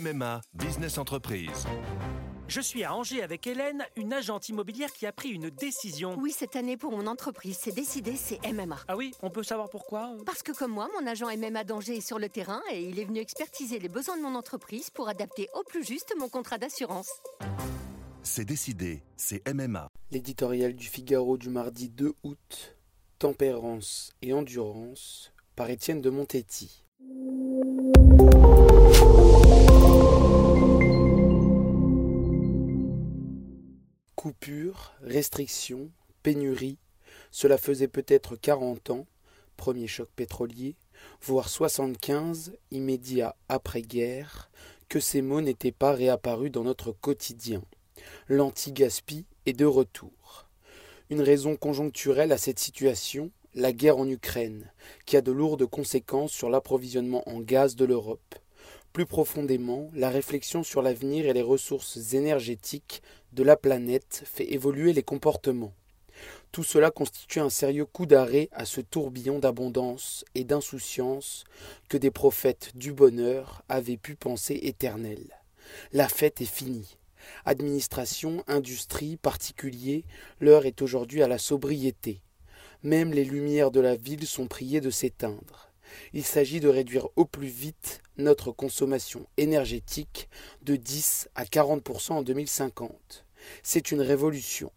MMA, Business Entreprise. Je suis à Angers avec Hélène, une agente immobilière qui a pris une décision. Oui, cette année pour mon entreprise, c'est décidé, c'est MMA. Ah oui, on peut savoir pourquoi? Parce que comme moi, mon agent MMA d'Angers est sur le terrain et il est venu expertiser les besoins de mon entreprise pour adapter au plus juste mon contrat d'assurance. C'est décidé, c'est MMA. L'éditorial du Figaro du mardi 2 août, Tempérance et endurance, par Étienne de Montetti. Coupure, restriction, pénurie, cela faisait peut-être 40 ans, premier choc pétrolier, voire 75, immédiat après-guerre, que ces mots n'étaient pas réapparus dans notre quotidien. L'anti-gaspi est de retour. Une raison conjoncturelle à cette situation, la guerre en Ukraine, qui a de lourdes conséquences sur l'approvisionnement en gaz de l'Europe. Plus profondément, la réflexion sur l'avenir et les ressources énergétiques de la planète fait évoluer les comportements. Tout cela constitue un sérieux coup d'arrêt à ce tourbillon d'abondance et d'insouciance que des prophètes du bonheur avaient pu penser éternel. La fête est finie. Administration, industrie, particulier, l'heure est aujourd'hui à la sobriété. Même les lumières de la ville sont priées de s'éteindre. Il s'agit de réduire au plus vite notre consommation énergétique de 10 à 40% en 2050. C'est une révolution.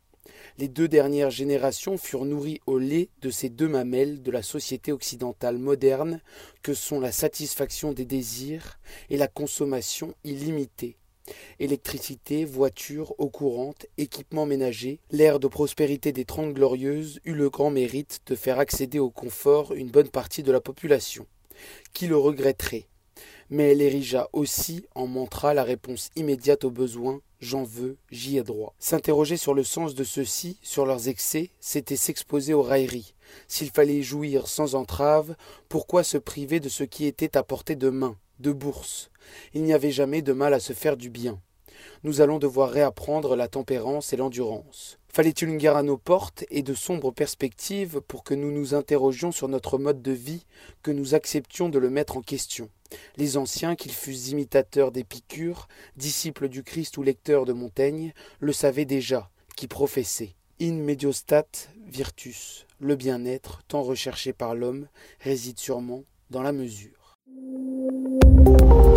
Les deux dernières générations furent nourries au lait de ces deux mamelles de la société occidentale moderne que sont la satisfaction des désirs et la consommation illimitée. Électricité, voitures, eau courante, équipements ménagers, l'ère de prospérité des Trente Glorieuses eut le grand mérite de faire accéder au confort une bonne partie de la population. Qui le regretterait Mais elle érigea aussi en montra la réponse immédiate aux besoins j'en veux, j'y ai droit. S'interroger sur le sens de ceux-ci, sur leurs excès, c'était s'exposer aux railleries. S'il fallait jouir sans entrave, pourquoi se priver de ce qui était à portée de main? De bourse. Il n'y avait jamais de mal à se faire du bien. Nous allons devoir réapprendre la tempérance et l'endurance. Fallait-il une guerre à nos portes et de sombres perspectives pour que nous nous interrogions sur notre mode de vie, que nous acceptions de le mettre en question? Les anciens, qu'ils fussent imitateurs d'Épicure, disciples du Christ ou lecteurs de Montaigne, le savaient déjà, qui professaient. In mediostat virtus, le bien-être, tant recherché par l'homme, réside sûrement dans la mesure. Thank you.